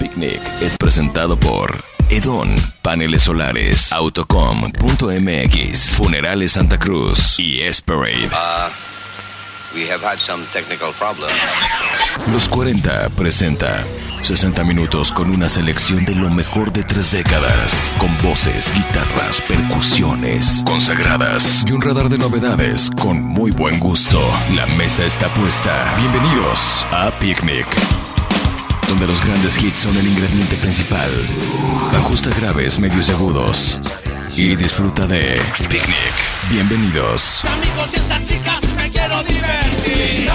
Picnic es presentado por Edon, Paneles Solares, Autocom.mx, Funerales Santa Cruz y Esperade. Uh, we have had some technical problems. Los 40 presenta 60 minutos con una selección de lo mejor de tres décadas, con voces, guitarras, percusiones consagradas y un radar de novedades con muy buen gusto. La mesa está puesta. Bienvenidos a Picnic donde los grandes hits son el ingrediente principal. Ajusta graves, medios y agudos. Y disfruta de Picnic. Bienvenidos. Amigos y estas chicas me quiero divertir.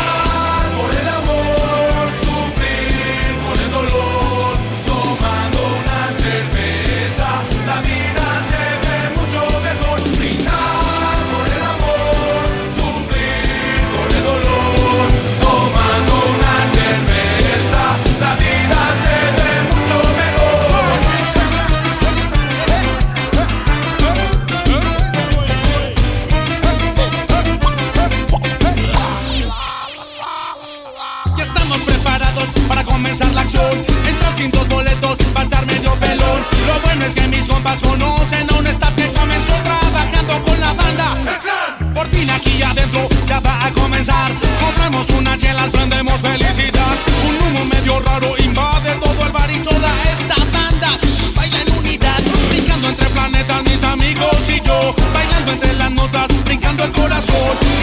Lo bueno es que mis compas conocen a un staff que comenzó trabajando con la banda. Por fin aquí adentro ya va a comenzar. Compramos una chela, prendemos felicidad. Un humo medio raro invade todo el bar y toda esta banda. Baila en unidad, brincando entre planetas mis amigos y yo. Bailando entre las notas, brincando el corazón.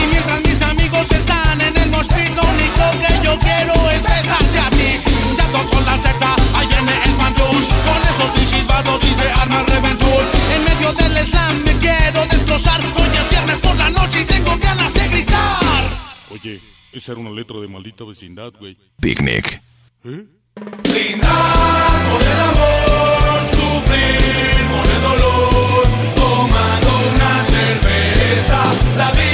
Era una letra de maldita vecindad, güey. Picnic. ¿Eh? Brindar por el amor, sufrir por el dolor, tomando una cerveza, la vida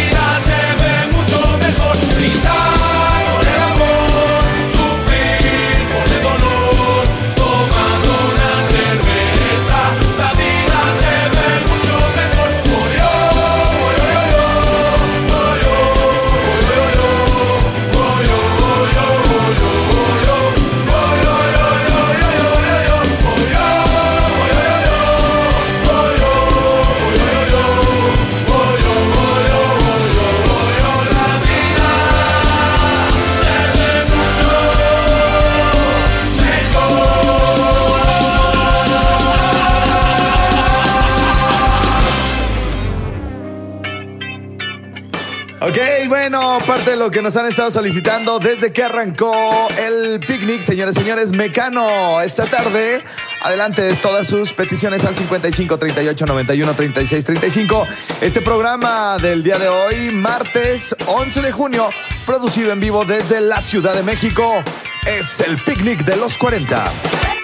de lo que nos han estado solicitando desde que arrancó el picnic, señores señores, Mecano, esta tarde. Adelante, todas sus peticiones al 55 38 91 36 35. Este programa del día de hoy, martes 11 de junio, producido en vivo desde la Ciudad de México, es el picnic de los 40.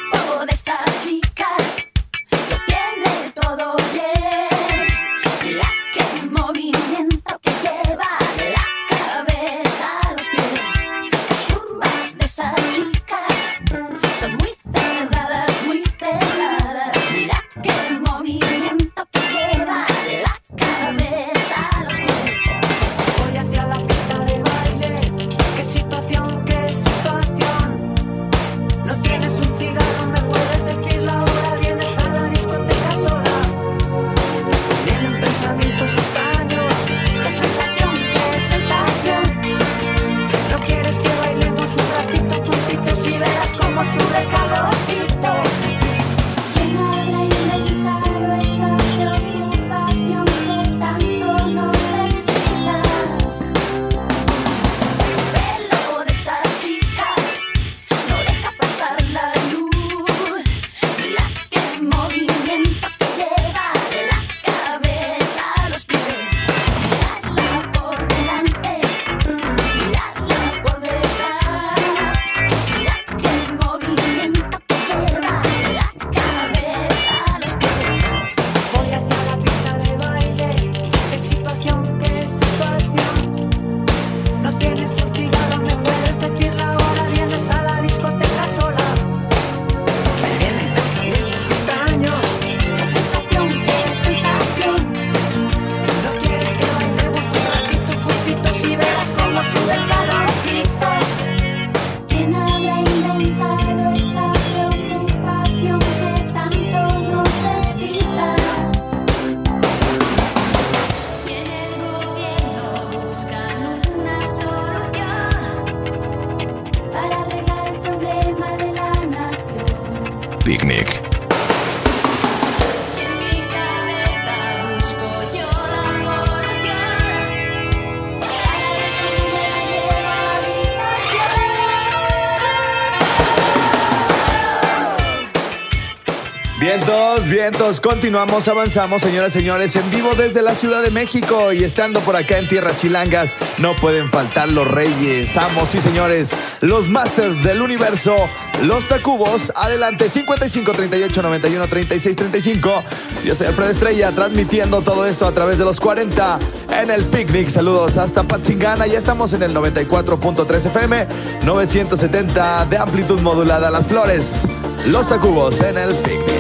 Continuamos, avanzamos, señoras y señores, en vivo desde la Ciudad de México y estando por acá en Tierra Chilangas, no pueden faltar los reyes, amos y señores, los masters del universo, los Tacubos, adelante, 55 38 91 36 35. Yo soy Alfredo Estrella, transmitiendo todo esto a través de los 40 en el picnic. Saludos hasta Patzingana, ya estamos en el 94.3 FM, 970 de amplitud modulada, Las Flores, los Tacubos en el picnic.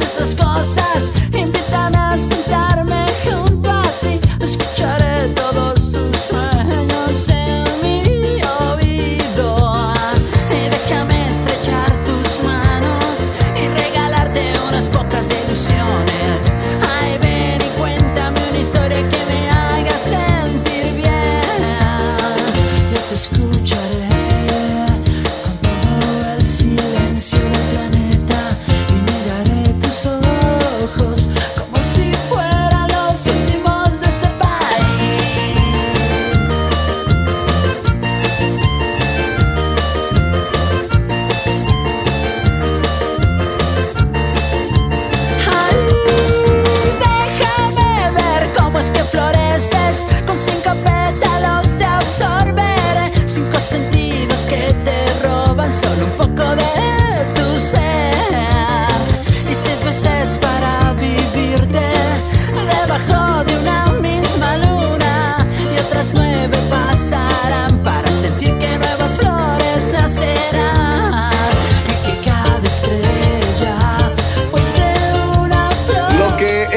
Ven y dime todas esas cosas.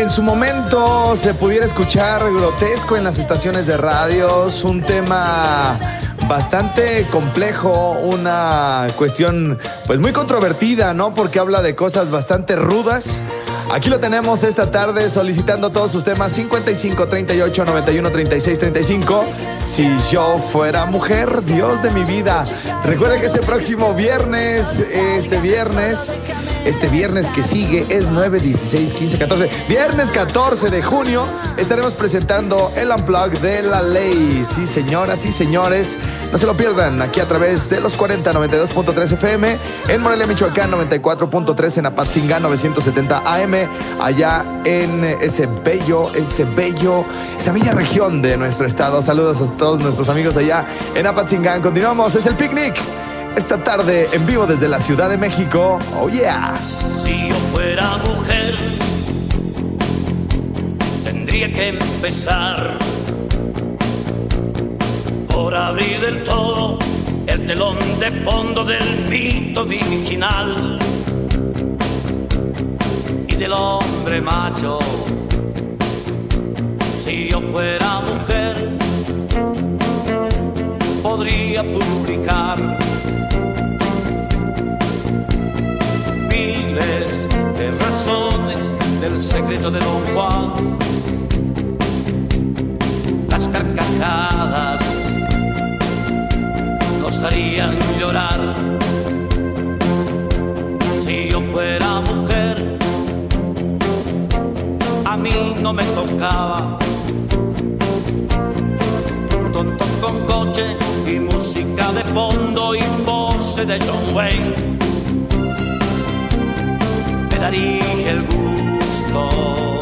En su momento se pudiera escuchar grotesco en las estaciones de radios, un tema bastante complejo, una cuestión pues muy controvertida, ¿no? Porque habla de cosas bastante rudas. Aquí lo tenemos esta tarde solicitando todos sus temas 55 38 91 36 35. Si yo fuera mujer, Dios de mi vida. Recuerda que este próximo viernes, este viernes, este viernes que sigue es 9, 16, 15, 14. Viernes 14 de junio estaremos presentando el Unplug de la ley. Sí, señoras y señores, no se lo pierdan aquí a través de los 40 92.3 FM en Morelia, Michoacán 94.3 en Apatzingán 970 AM allá en ese bello, ese bello, esa bella región de nuestro estado. Saludos a todos nuestros amigos allá en Apatzingán. Continuamos, es el picnic. Esta tarde en vivo desde la Ciudad de México. Oh yeah. Si yo fuera mujer, tendría que empezar por abrir del todo el telón de fondo del mito virginal y del hombre macho. Si yo fuera mujer, podría publicar miles de razones del secreto de Don Juan. Las carcajadas nos harían llorar. Si yo fuera mujer, a mí no me tocaba. Tonto con coche y música de fondo y voces de John Wayne. Me daría el gusto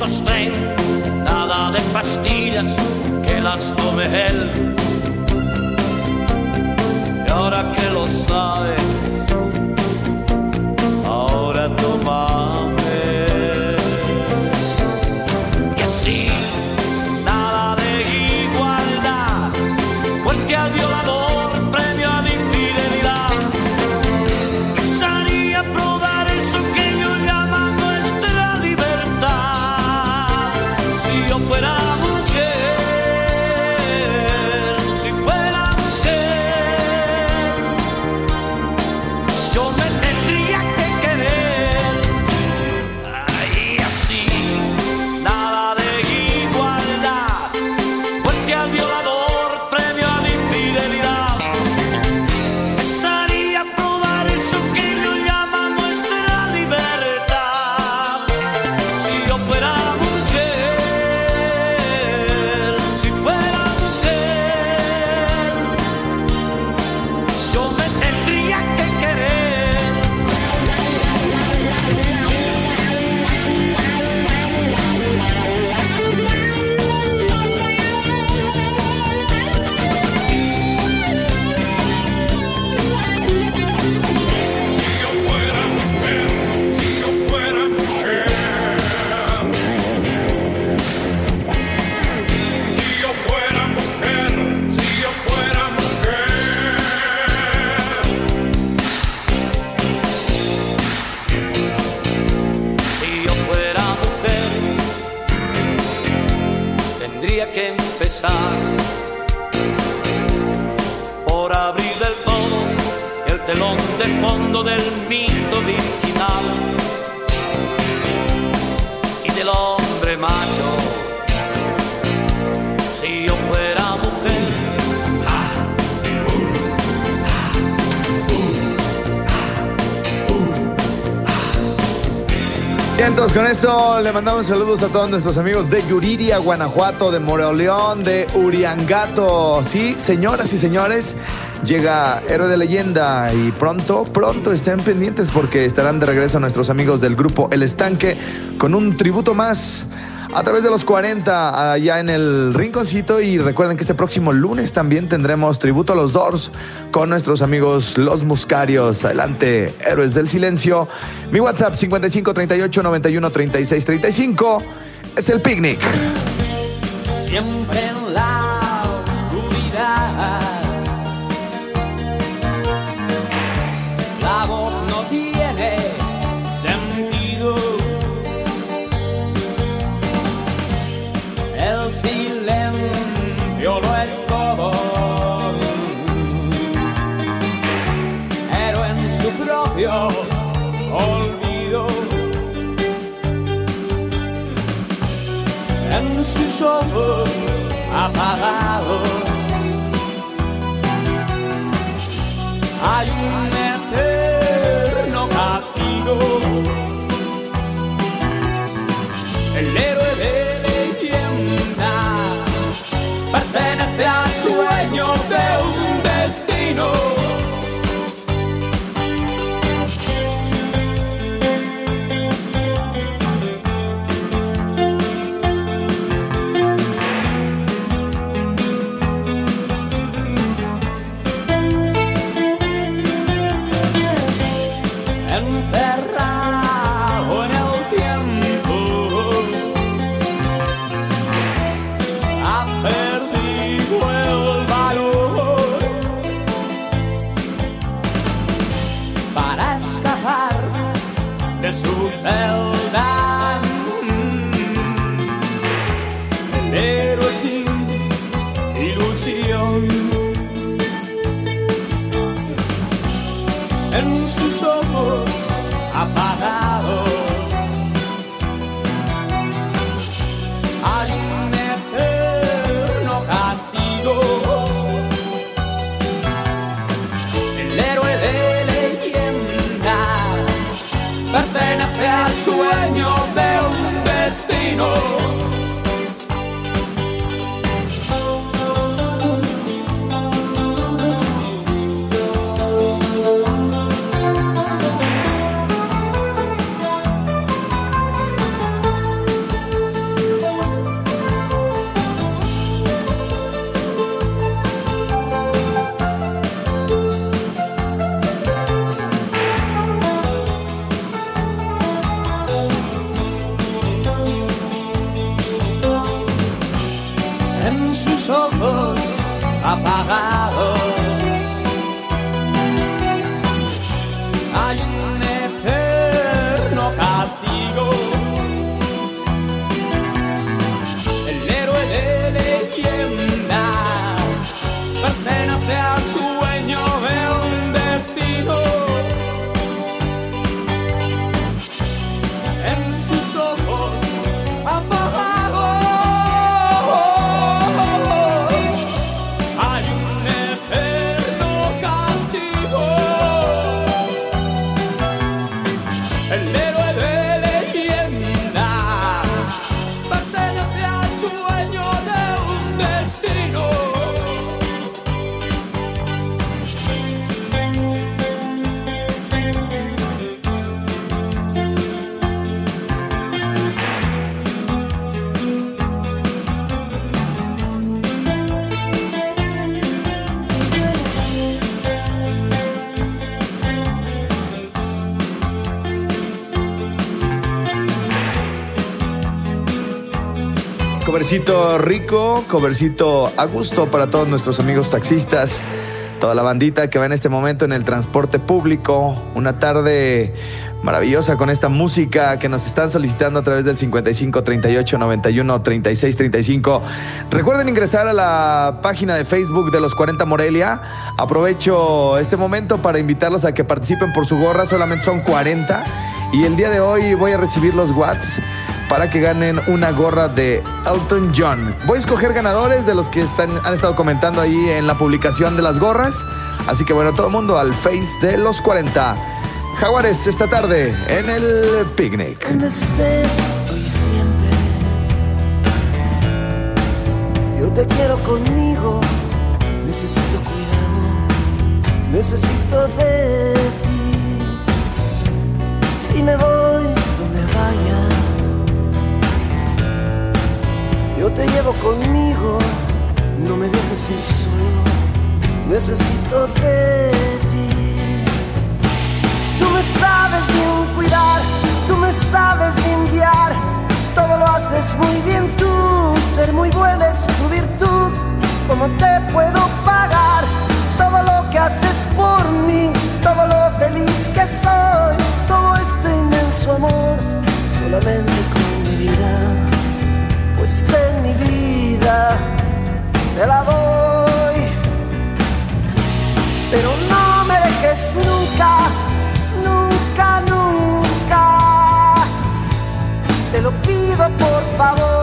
sostén, nada de pastillas que las come él. Yo ahora que lo sabes, le mandamos saludos a todos nuestros amigos de Yuriria, Guanajuato, de Moreoleón, de Uriangato. Sí, señoras y señores, llega Héroe de Leyenda y pronto, pronto estén pendientes porque estarán de regreso nuestros amigos del grupo El Estanque con un tributo más a través de los 40 allá en el rinconcito y recuerden que este próximo lunes también tendremos tributo a los Doors con nuestros amigos los Muscarios. Adelante, Héroes del Silencio. Mi WhatsApp 55 38 91 36 35 es el picnic. siempre en la silencio lo es todo. Pero en su propio olvido. en sus ojos apagados. Hay un covercito rico, covercito a gusto para todos nuestros amigos taxistas, toda la bandita que va en este momento en el transporte público. Una tarde maravillosa con esta música que nos están solicitando a través del 55 38 91 36 35. Recuerden ingresar a la página de Facebook de los 40 Morelia. Aprovecho este momento para invitarlos a que participen por su gorra, solamente son 40. Y el día de hoy voy a recibir los watts para que ganen una gorra de Elton John. Voy a escoger ganadores de los que están, han estado comentando ahí en la publicación de las gorras. Así que bueno, todo el mundo al Face de los 40. Jaguares esta tarde en el picnic. Donde estés hoy siempre. Yo te quiero conmigo. Necesito cuidado. Necesito de ti. Si me voy te llevo conmigo. No me dejes ir solo. Necesito de ti. Tú me sabes bien cuidar, tú me sabes bien guiar, todo lo haces muy bien. Tú, ser muy buena es tu virtud, ¿cómo te puedo pagar todo lo que haces por mí, todo lo feliz que soy, todo este inmenso amor, solamente con mi vida, pues ten mi vida, te la doy, pero no me dejes nunca nunca, nunca. Te lo pido por favor.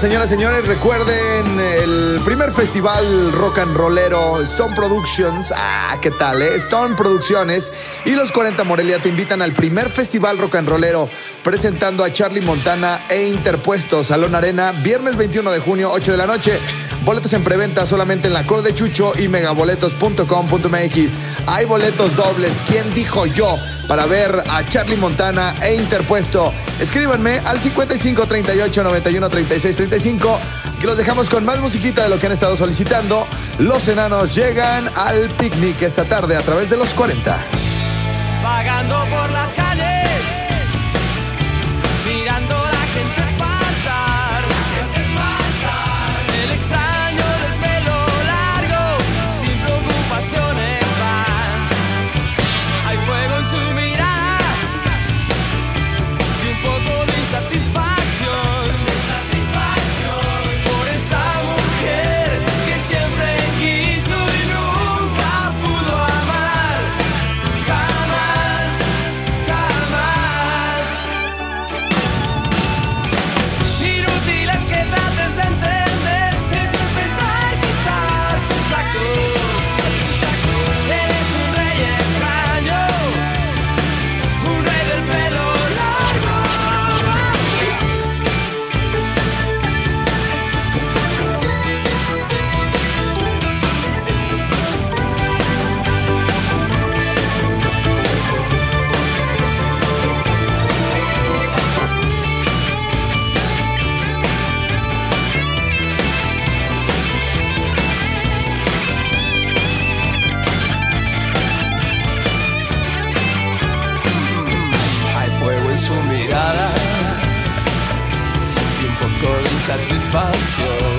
Señoras y señores, recuerden el primer festival rock and rollero Stone Productions. Ah, ¿qué tal, eh? Stone Producciones y los 40 Morelia te invitan al primer festival rock and rollero presentando a Charlie Montana e Interpuesto Salón Arena, viernes 21 de junio, 8 de la noche. Boletos en preventa solamente en la Cor de Chucho y megaboletos.com.mx. Hay boletos dobles. ¿Quién dijo yo? Para ver a Charlie Montana e Interpuesto. Escríbanme al 55 38 91 36 35. Que los dejamos con más musiquita de lo que han estado solicitando. Los enanos llegan al picnic esta tarde a través de los 40. Vagando por las satisfacción.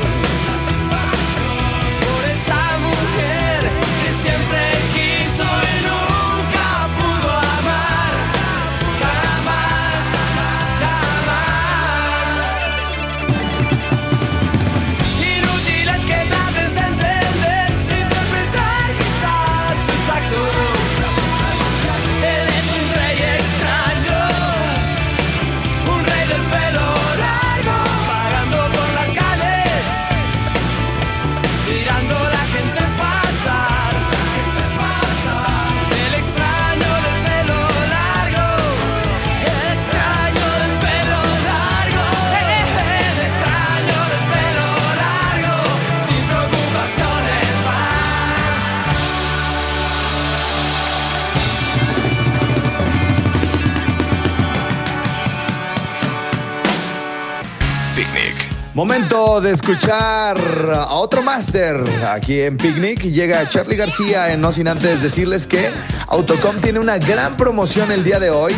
Momento de escuchar a otro máster aquí en Picnic. Llega Charlie García No Sin Antes decirles que Autocom tiene una gran promoción el día de hoy.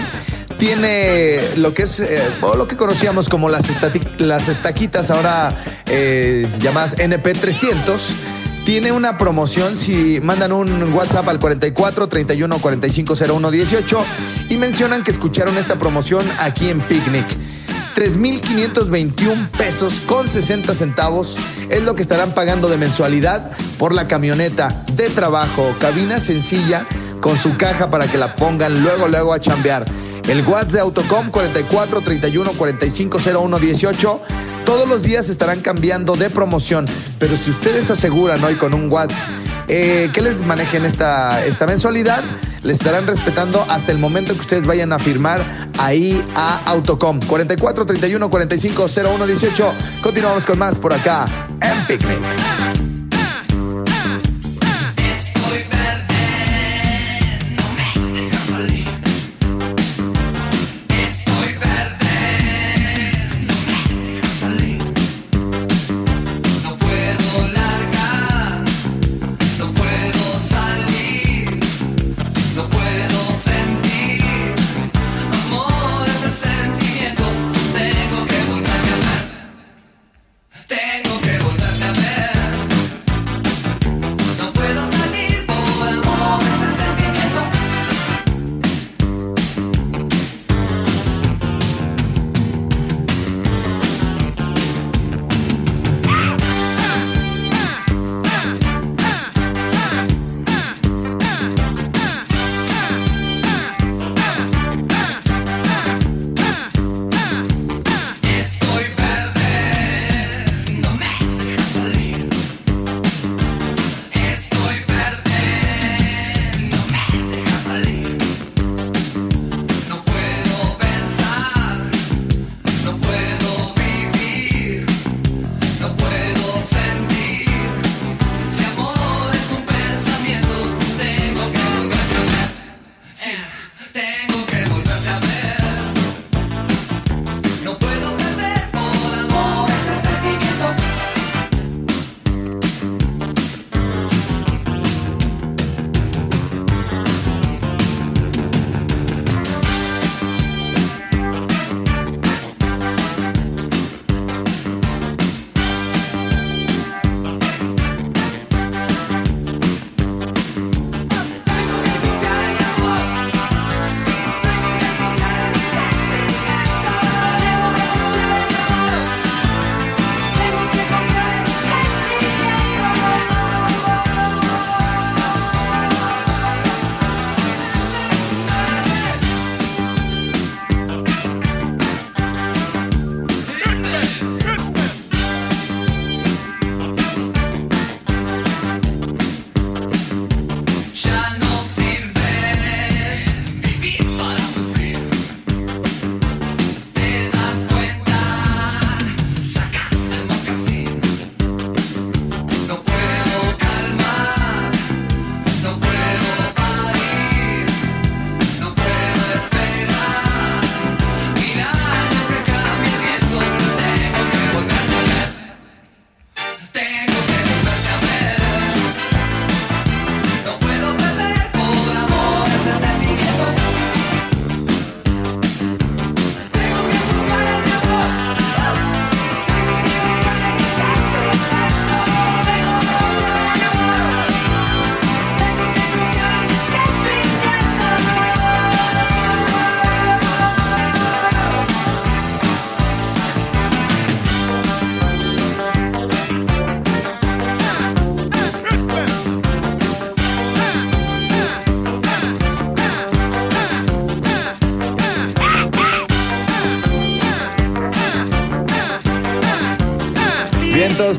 Tiene lo que es eh, o lo que conocíamos como las, las estaquitas, ahora eh, llamadas NP300. Tiene una promoción si mandan un WhatsApp al 44 31 45 01 18 y mencionan que escucharon esta promoción aquí en Picnic. 3.521 pesos con 60 centavos es lo que estarán pagando de mensualidad por la camioneta de trabajo, cabina sencilla con su caja para que la pongan luego, luego a chambear. El WhatsApp de Autocom 44 31 45 01 18. Todos los días estarán cambiando de promoción, pero si ustedes aseguran hoy con un WhatsApp eh, que les manejen esta, esta mensualidad, les estarán respetando hasta el momento que ustedes vayan a firmar ahí a Autocom. 44 31 45 01 18. Continuamos con más por acá en Picnic.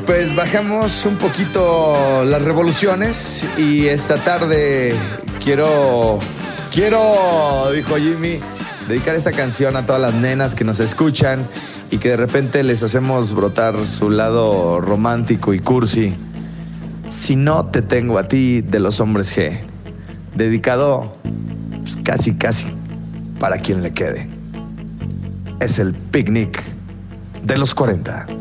Pues bajamos un poquito las revoluciones y esta tarde quiero, quiero, dijo Jimmy, dedicar esta canción a todas las nenas que nos escuchan y que de repente les hacemos brotar su lado romántico y cursi. Si no te tengo a ti de los hombres G, dedicado pues, casi, casi para quien le quede. Es el picnic de los 40.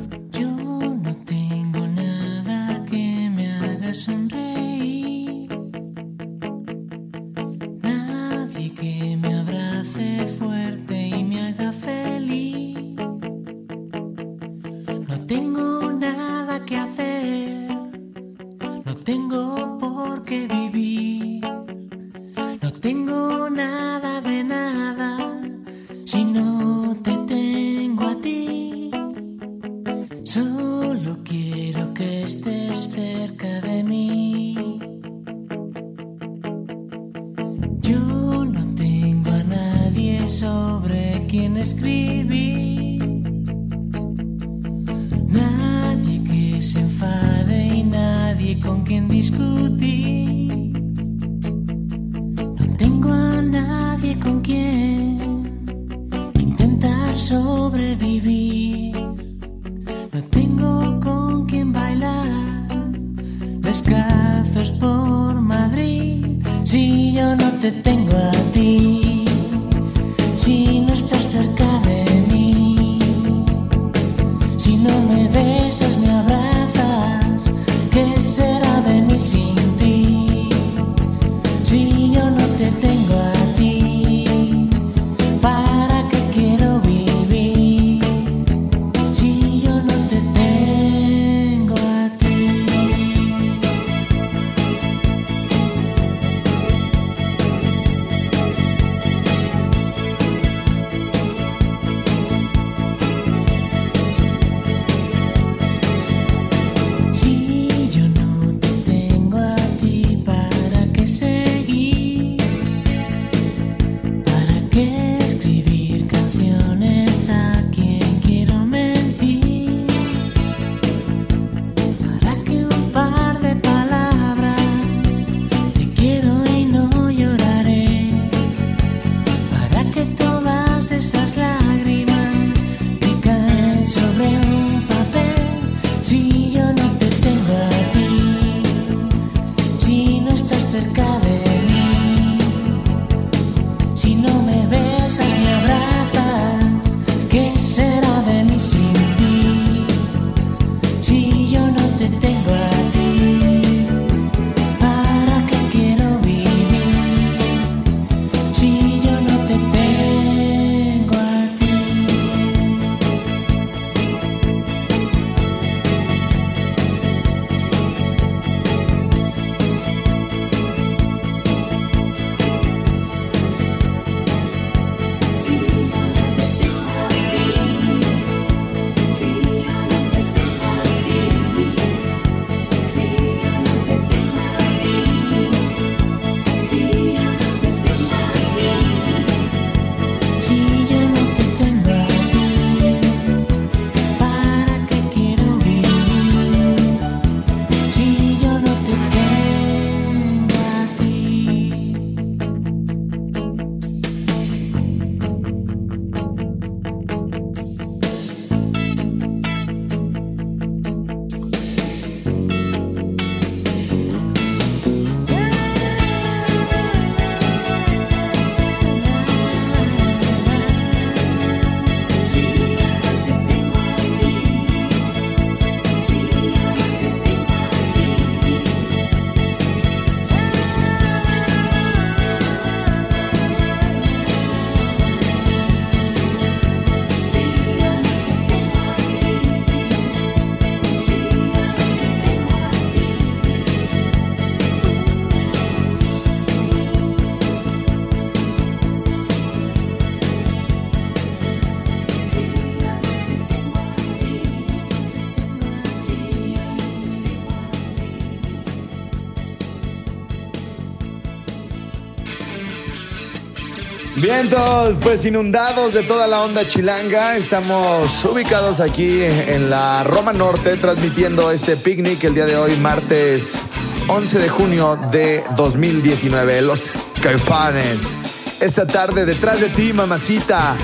Vientos, pues inundados de toda la onda chilanga, estamos ubicados aquí en la Roma Norte transmitiendo este picnic el día de hoy, martes 11 de junio de 2019. Los Caifanes, esta tarde detrás de ti, mamacita.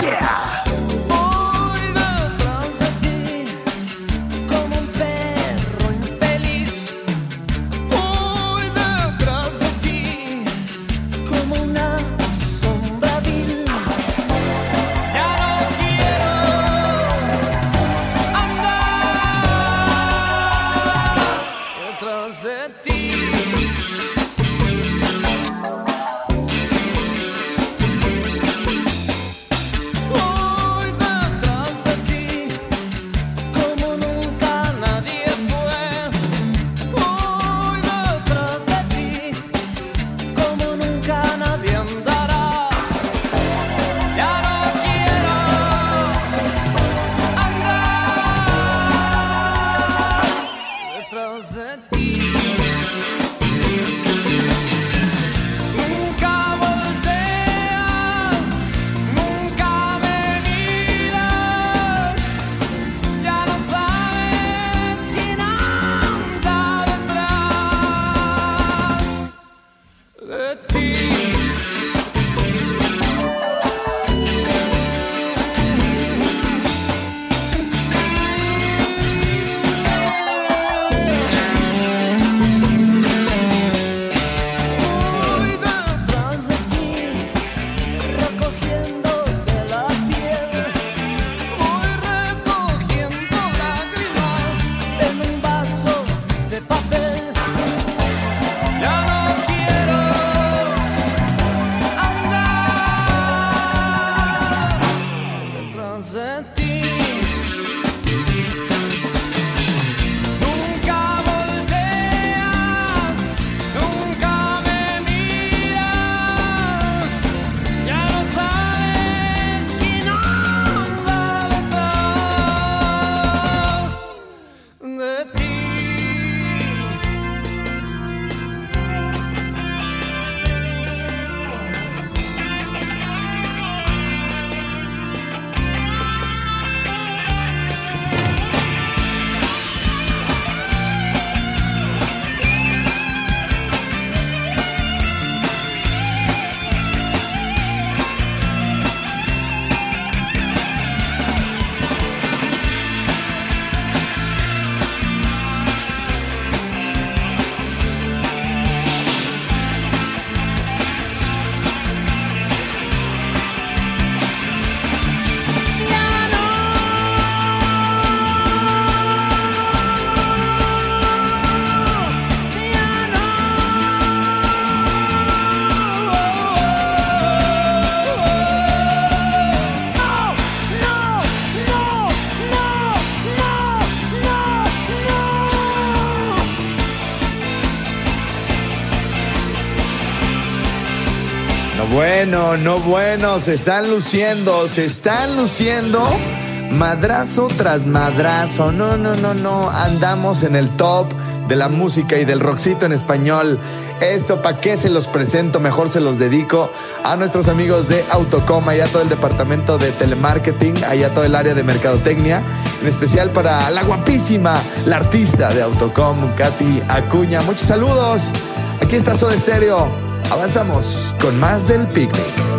Yeah. No bueno. Se están luciendo, se están luciendo. Madrazo tras madrazo. No, no, no, no. Andamos en el top de la música y del rockcito en español. Esto, ¿para qué se los presento? Mejor se los dedico a nuestros amigos de Autocom, allá todo el departamento de telemarketing, allá todo el área de mercadotecnia, en especial para la guapísima, la artista de Autocom, Katy Acuña. Muchos saludos. Aquí está Soda Stereo. Avanzamos con más del picnic.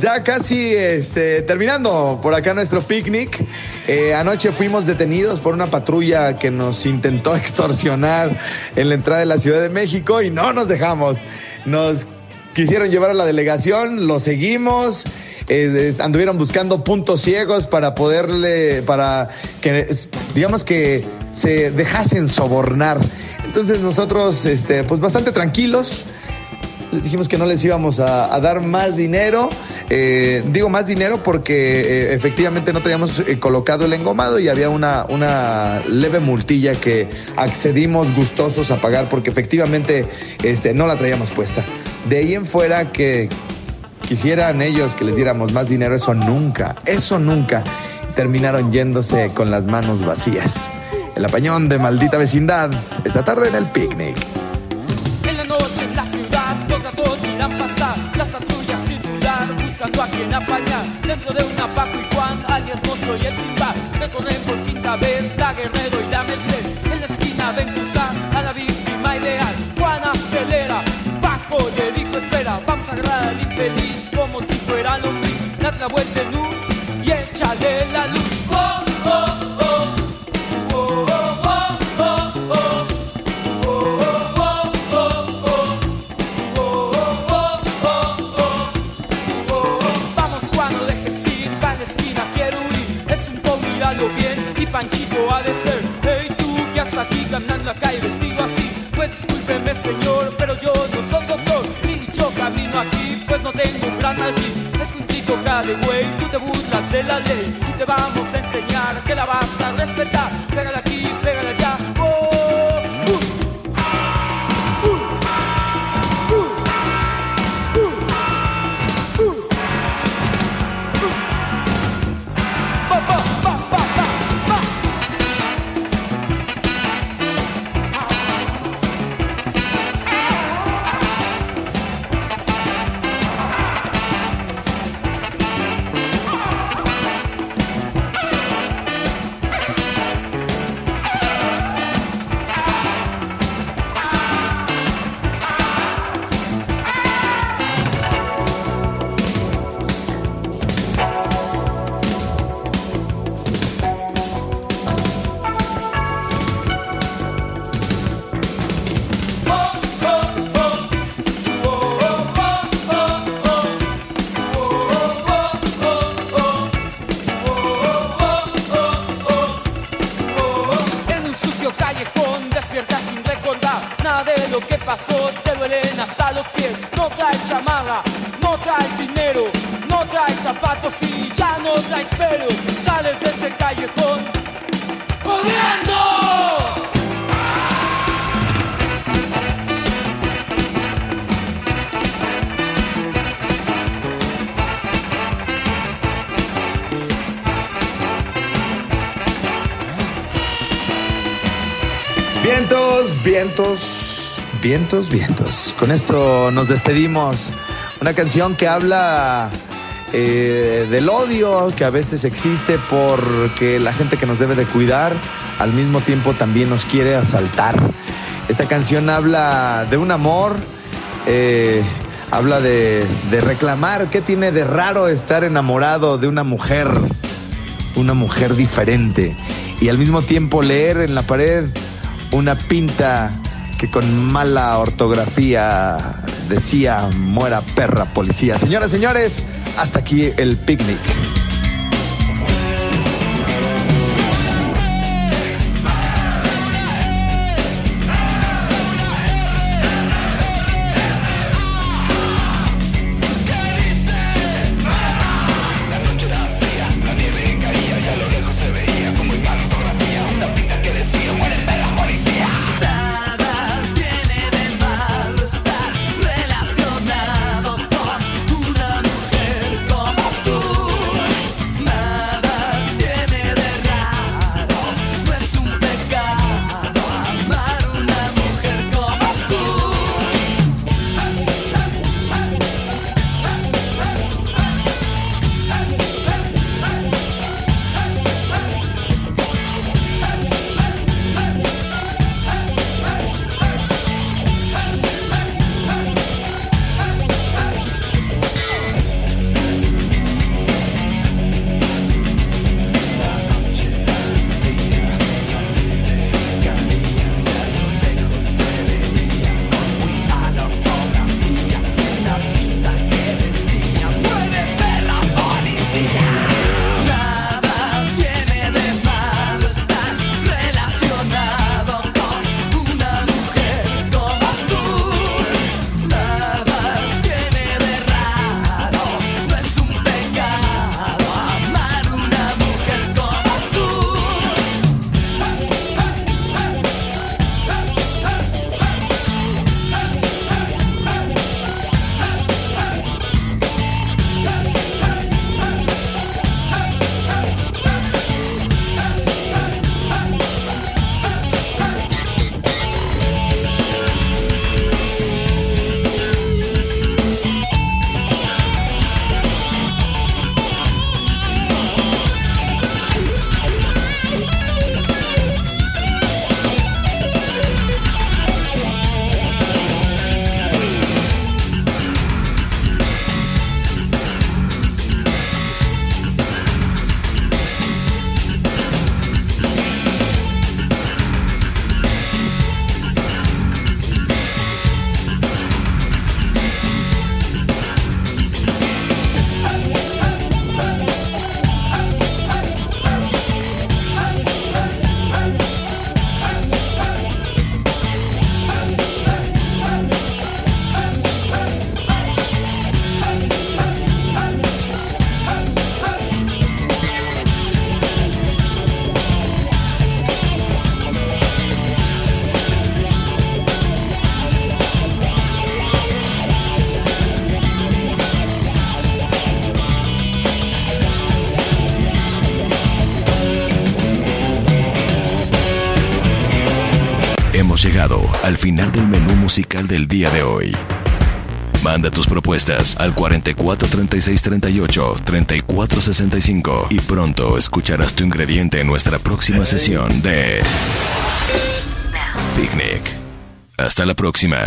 Ya casi este, terminando por acá nuestro picnic. Eh, anoche fuimos detenidos por una patrulla que nos intentó extorsionar en la entrada de la Ciudad de México y no nos dejamos. Nos quisieron llevar a la delegación, lo seguimos. eh, anduvieron buscando puntos ciegos para poderle, para que, digamos que se dejasen sobornar. Entonces nosotros, este, pues bastante tranquilos, les dijimos que no les íbamos a dar más dinero. Eh, digo más dinero porque eh, efectivamente no teníamos eh, colocado el engomado y había una, una leve multilla que accedimos gustosos a pagar porque efectivamente este, no la traíamos puesta. De ahí en fuera que quisieran ellos que les diéramos más dinero, eso nunca, eso nunca. Terminaron yéndose con las manos vacías. El apañón de maldita vecindad esta tarde en el picnic. En la noche en la ciudad los gatos pasar Las buscando a quien apañar. Dentro de una Paco y Juan, alias Mosco y el Simba. Recorren por quinta vez la Guerrero y la Merced. En la esquina ven cruzar a la víctima ideal. Juan acelera, Paco le dijo espera Vamos a agarrar al infeliz como si fuera lombriz Date la vuelta en luz y échale la luz oh Panchito ha de ser Hey tú que has caminando acá y vestido así. Pues discúlpeme señor, pero yo no soy doctor. Y yo camino aquí, pues no tengo un gran nariz. Es un de güey, tú te burlas de la ley. Y te vamos a enseñar que la vas a respetar. Pégale aquí, Sales de ese callejón corriendo. Vientos, vientos, vientos, vientos. Con esto nos despedimos. Una canción que habla eh, del odio que a veces existe porque la gente que nos debe de cuidar al mismo tiempo también nos quiere asaltar. Esta canción habla de un amor, eh, habla de, de reclamar qué tiene de raro estar enamorado de una mujer, una mujer diferente. Y al mismo tiempo leer en la pared una pinta que con mala ortografía decía muera perra policía. Señoras, señores, hasta aquí el picnic. Final del menú musical del día de hoy. Manda tus propuestas al 44 36 38 34 65 y pronto escucharás tu ingrediente en nuestra próxima sesión de Picnic. Hasta la próxima.